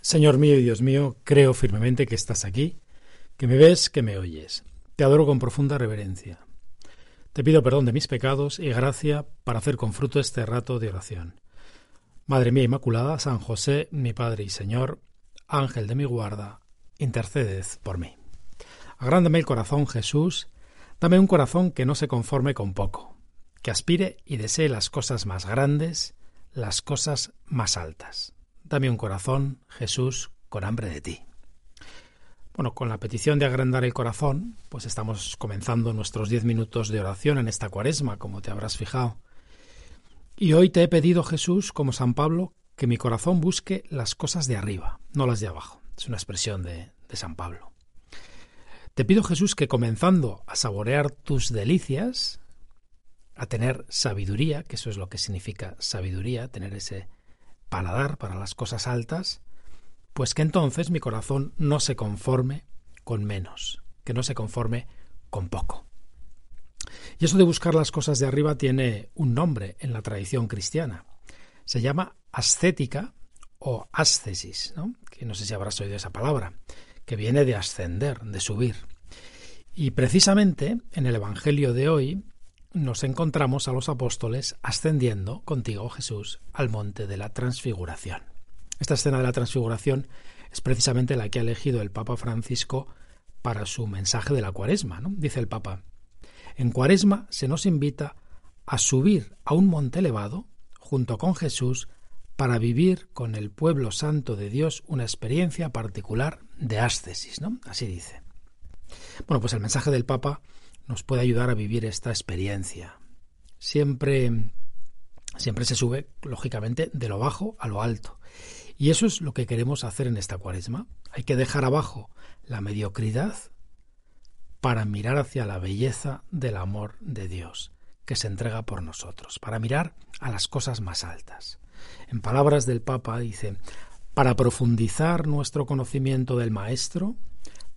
Señor mío y Dios mío, creo firmemente que estás aquí, que me ves, que me oyes. Te adoro con profunda reverencia. Te pido perdón de mis pecados y gracia para hacer con fruto este rato de oración. Madre mía Inmaculada, San José, mi Padre y Señor, Ángel de mi guarda, interceded por mí. Agrándame el corazón, Jesús, dame un corazón que no se conforme con poco, que aspire y desee las cosas más grandes, las cosas más altas. Dame un corazón, Jesús, con hambre de ti. Bueno, con la petición de agrandar el corazón, pues estamos comenzando nuestros diez minutos de oración en esta cuaresma, como te habrás fijado. Y hoy te he pedido, Jesús, como San Pablo, que mi corazón busque las cosas de arriba, no las de abajo. Es una expresión de, de San Pablo. Te pido, Jesús, que comenzando a saborear tus delicias, a tener sabiduría, que eso es lo que significa sabiduría, tener ese paladar para las cosas altas, pues que entonces mi corazón no se conforme con menos, que no se conforme con poco. Y eso de buscar las cosas de arriba tiene un nombre en la tradición cristiana. Se llama ascética o ascesis, ¿no? que no sé si habrás oído esa palabra, que viene de ascender, de subir. Y precisamente en el Evangelio de hoy nos encontramos a los apóstoles ascendiendo contigo, Jesús, al monte de la transfiguración. Esta escena de la transfiguración es precisamente la que ha elegido el Papa Francisco para su mensaje de la cuaresma. ¿no? Dice el Papa, en cuaresma se nos invita a subir a un monte elevado junto con Jesús para vivir con el pueblo santo de Dios una experiencia particular de ascesis, ¿no? Así dice. Bueno, pues el mensaje del Papa nos puede ayudar a vivir esta experiencia. Siempre, siempre se sube, lógicamente, de lo bajo a lo alto. Y eso es lo que queremos hacer en esta cuaresma. Hay que dejar abajo la mediocridad para mirar hacia la belleza del amor de Dios que se entrega por nosotros, para mirar a las cosas más altas. En palabras del Papa dice, para profundizar nuestro conocimiento del Maestro,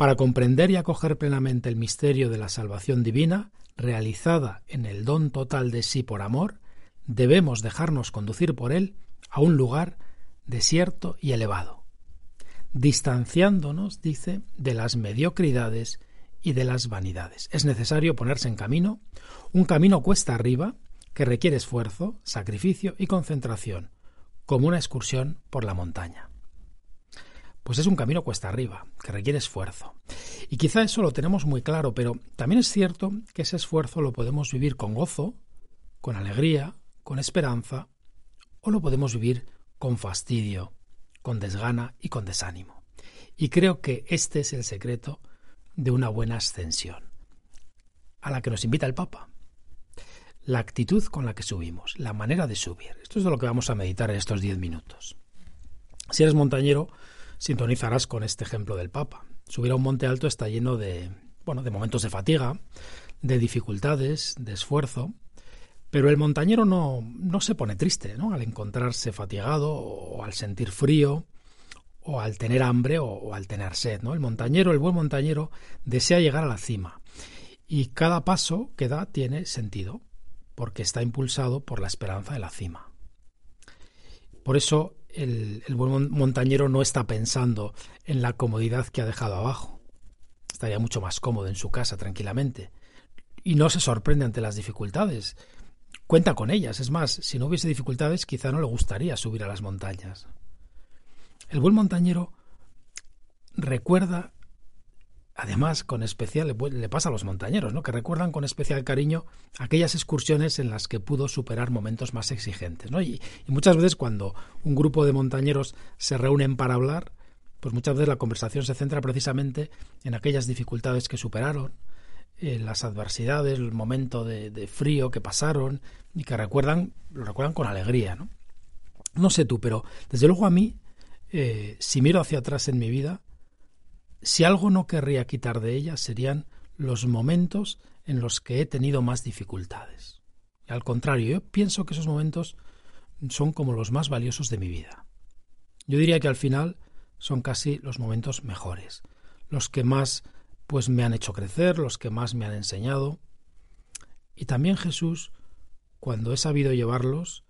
para comprender y acoger plenamente el misterio de la salvación divina, realizada en el don total de sí por amor, debemos dejarnos conducir por él a un lugar desierto y elevado, distanciándonos, dice, de las mediocridades y de las vanidades. Es necesario ponerse en camino, un camino cuesta arriba, que requiere esfuerzo, sacrificio y concentración, como una excursión por la montaña pues es un camino cuesta arriba, que requiere esfuerzo. Y quizá eso lo tenemos muy claro, pero también es cierto que ese esfuerzo lo podemos vivir con gozo, con alegría, con esperanza, o lo podemos vivir con fastidio, con desgana y con desánimo. Y creo que este es el secreto de una buena ascensión, a la que nos invita el Papa. La actitud con la que subimos, la manera de subir. Esto es de lo que vamos a meditar en estos diez minutos. Si eres montañero, sintonizarás con este ejemplo del Papa. Subir a un monte alto está lleno de, bueno, de momentos de fatiga, de dificultades, de esfuerzo, pero el montañero no, no se pone triste ¿no? al encontrarse fatigado o al sentir frío o al tener hambre o, o, al tener sed. ¿no? El montañero, el buen montañero, desea llegar a la cima y cada paso que da tiene sentido porque está impulsado por la esperanza de la cima. Por eso el, buen montañero no está pensando en la comodidad que ha dejado abajo. Estaría mucho más cómodo en su casa, tranquilamente. Y no se sorprende ante las dificultades. Cuenta con ellas. Es más, si no hubiese dificultades, quizá no le gustaría subir a las montañas. El buen montañero recuerda Además, con especial le pasa a los montañeros, ¿no? que recuerdan con especial cariño aquellas excursiones en las que pudo superar momentos más exigentes. ¿no? Y, muchas veces cuando un grupo de montañeros se reúnen para hablar, pues muchas veces la conversación se centra precisamente en aquellas dificultades que superaron, en las adversidades, el momento de, frío que pasaron y que recuerdan, lo recuerdan con alegría. No, no sé tú, pero desde luego a mí, eh, si miro hacia atrás en mi vida, si algo no querría quitar de ella serían los momentos en los que he tenido más dificultades. al contrario, yo pienso que esos momentos son como los más valiosos de mi vida. Yo diría que al final son casi los momentos mejores, los que más pues me han hecho crecer, los que más me han enseñado. Y también Jesús, cuando he sabido llevarlos,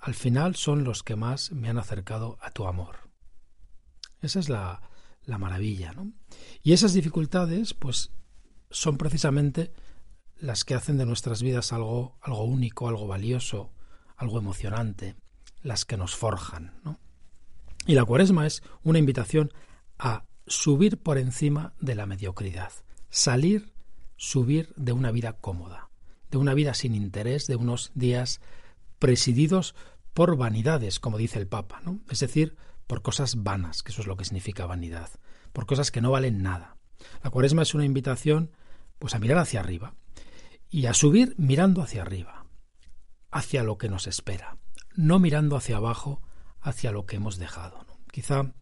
al final son los que más me han acercado a tu amor. Esa es la, la maravilla, ¿no? Y esas dificultades, pues, son precisamente las que hacen de nuestras vidas algo, algo único, algo valioso, algo emocionante, las que nos forjan, ¿no? Y la cuaresma es una invitación a subir por encima de la mediocridad, salir, subir de una vida cómoda, de una vida sin interés, de unos días presididos por vanidades, como dice el Papa, ¿no? Es decir, por cosas vanas, que eso es lo que significa vanidad, por cosas que no valen nada. La cuaresma es una invitación pues a mirar hacia arriba y a subir mirando hacia arriba, hacia lo que nos espera, no mirando hacia abajo, hacia lo que hemos dejado. Quizá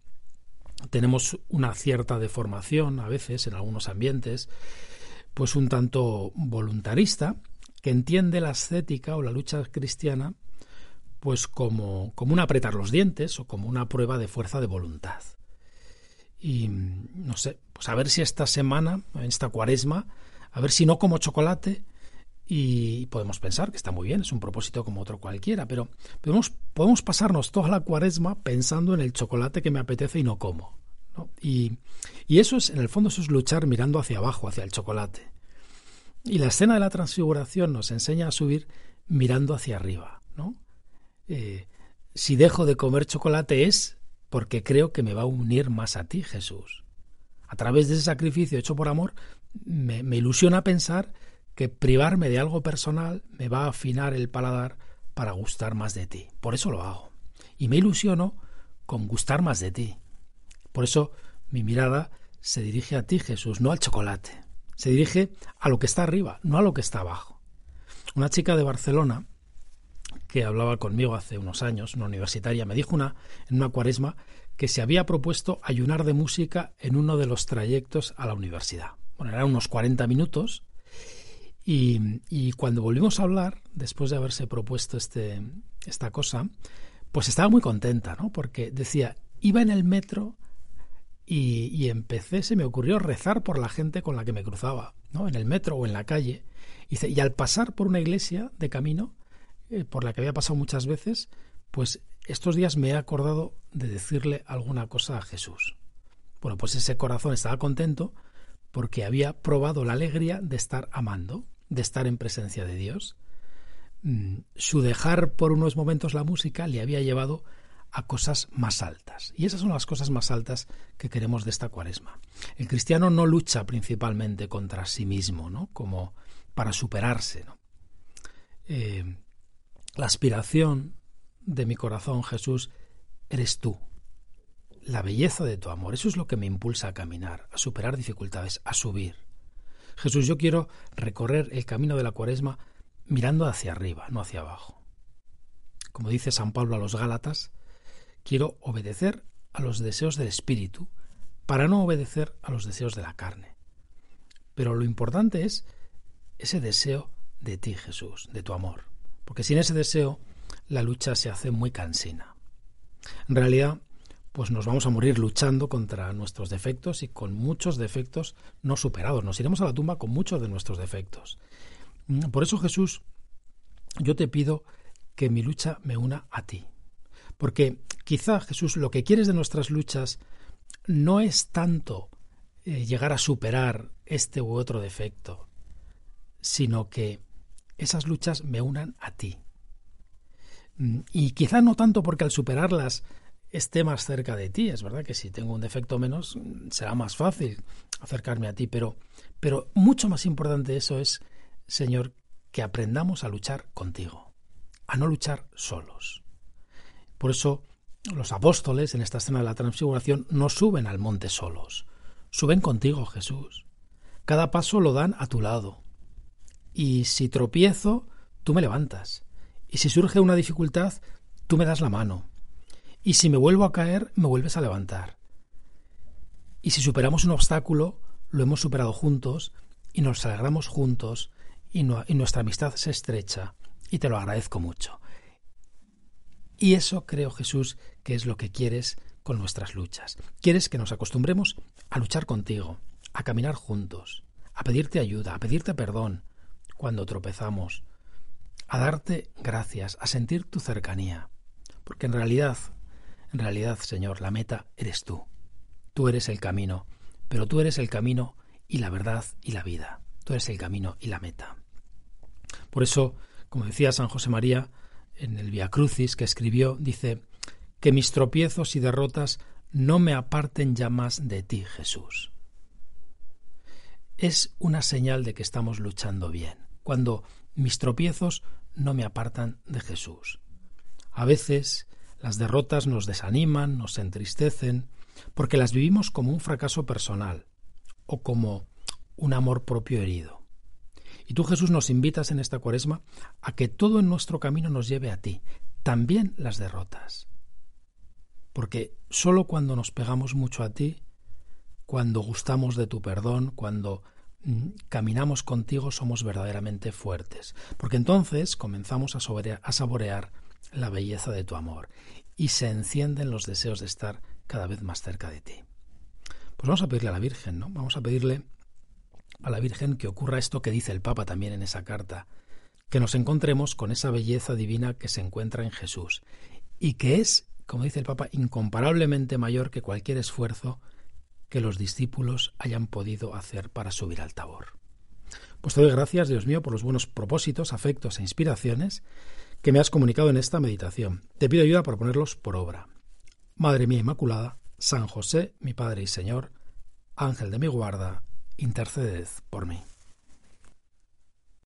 tenemos una cierta deformación a veces en algunos ambientes, pues un tanto voluntarista, que entiende la ascética o la lucha cristiana pues como, como un apretar los dientes o como una prueba de fuerza de voluntad. Y no sé, pues a ver si esta semana, en esta cuaresma, a ver si no como chocolate y podemos pensar que está muy bien, es un propósito como otro cualquiera, pero podemos, podemos pasarnos toda la cuaresma pensando en el chocolate que me apetece y no como. Y, y eso es, en el fondo, eso es luchar mirando hacia abajo, hacia el chocolate. Y la escena de la transfiguración nos enseña a subir mirando hacia arriba, ¿no? Eh, si dejo de comer chocolate es porque creo que me va a unir más a ti, Jesús. A través de ese sacrificio hecho por amor, me, me ilusiona pensar que privarme de algo personal me va a afinar el paladar para gustar más de ti. Por eso lo hago. Y me ilusiono con gustar más de ti. Por eso mi mirada se dirige a ti, Jesús, no al chocolate. Se dirige a lo que está arriba, no a lo que está abajo. Una chica de Barcelona que hablaba conmigo hace unos años, una universitaria, me dijo una, en una cuaresma que se había propuesto ayunar de música en uno de los trayectos a la universidad. Bueno, eran unos 40 minutos y, y, cuando volvimos a hablar, después de haberse propuesto este, esta cosa, pues estaba muy contenta, ¿no? Porque decía, iba en el metro y, y, empecé, se me ocurrió rezar por la gente con la que me cruzaba, ¿no? En el metro o en la calle. Y, y al pasar por una iglesia de camino, eh, por la que había pasado muchas veces, pues estos días me he acordado de decirle alguna cosa a Jesús. Bueno, pues ese corazón estaba contento porque había probado la alegría de estar amando, de estar en presencia de Dios. Mm, su dejar por unos momentos la música le había llevado a cosas más altas. Y esas son las cosas más altas que queremos de esta cuaresma. El cristiano no lucha principalmente contra sí mismo, ¿no? Como para superarse, ¿no? Eh, la aspiración de mi corazón, Jesús, eres tú. La belleza de tu amor, eso es lo que me impulsa a caminar, a superar dificultades, a subir. Jesús, yo quiero recorrer el camino de la cuaresma mirando hacia arriba, no hacia abajo. Como dice San Pablo a los Gálatas, quiero obedecer a los deseos del Espíritu para no obedecer a los deseos de la carne. Pero lo importante es ese deseo de ti, Jesús, de tu amor porque sin ese deseo la lucha se hace muy cansina. En realidad, pues nos vamos a morir luchando contra nuestros defectos y con muchos defectos no superados. Nos iremos a la tumba con muchos de nuestros defectos. Mm, por eso, Jesús, yo te pido que mi lucha me una a ti. Porque quizá, Jesús, lo que quieres de nuestras luchas no es tanto eh, llegar a superar este u otro defecto, sino que esas luchas me unan a ti. Mm, y quizá no tanto porque al superarlas esté más cerca de ti, es verdad que si tengo un defecto menos mm, será más fácil acercarme a ti, pero, pero mucho más importante eso es, Señor, que aprendamos a luchar contigo, a no luchar solos. Por eso los apóstoles en esta escena de la transfiguración no suben al monte solos, suben contigo, Jesús. Cada paso lo dan a tu lado, y si tropiezo, tú me levantas. Y si surge una dificultad, tú me das la mano. Y si me vuelvo a caer, me vuelves a levantar. Y si superamos un obstáculo, lo hemos superado juntos y nos alegramos juntos y, y nuestra amistad se estrecha. Y te lo agradezco mucho. Y eso creo, Jesús, que es lo que quieres con nuestras luchas. Quieres que nos acostumbremos a luchar contigo, a caminar juntos, a pedirte ayuda, a pedirte perdón, cuando tropezamos, a darte gracias, a sentir tu cercanía, porque en realidad, en realidad, Señor, la meta eres tú. tú eres el camino, pero tú eres el camino y la verdad y la vida. Tú eres el camino y la meta. Por eso, como decía San José María en el Via Crucis que escribió, dice que mis tropiezos y derrotas no me aparten ya más de ti, Jesús. Es una señal de que estamos luchando bien, cuando mis tropiezos no me apartan de Jesús. A veces las derrotas nos desaniman, nos entristecen, porque las vivimos como un fracaso personal o como un amor propio herido. Y tú, Jesús, nos invitas en esta cuaresma a que todo en nuestro camino nos lleve a ti, también las derrotas. Porque sólo cuando nos pegamos mucho a ti, cuando gustamos de tu perdón, cuando caminamos contigo, somos verdaderamente fuertes. Porque entonces comenzamos a, a saborear la belleza de tu amor y se encienden los deseos de estar cada vez más cerca de ti. Pues vamos a pedirle a la Virgen, ¿no? Vamos a pedirle a la Virgen que ocurra esto que dice el Papa también en esa carta, que nos encontremos con esa belleza divina que se encuentra en Jesús y que es, como dice el Papa, incomparablemente mayor que cualquier esfuerzo que los discípulos hayan podido hacer para subir al tabor. Pues te doy gracias, Dios mío, por los buenos propósitos, afectos e inspiraciones que me has comunicado en esta meditación. Te pido ayuda para ponerlos por obra. Madre mía Inmaculada, San José, mi Padre y Señor, Ángel de mi guarda, interceded por mí.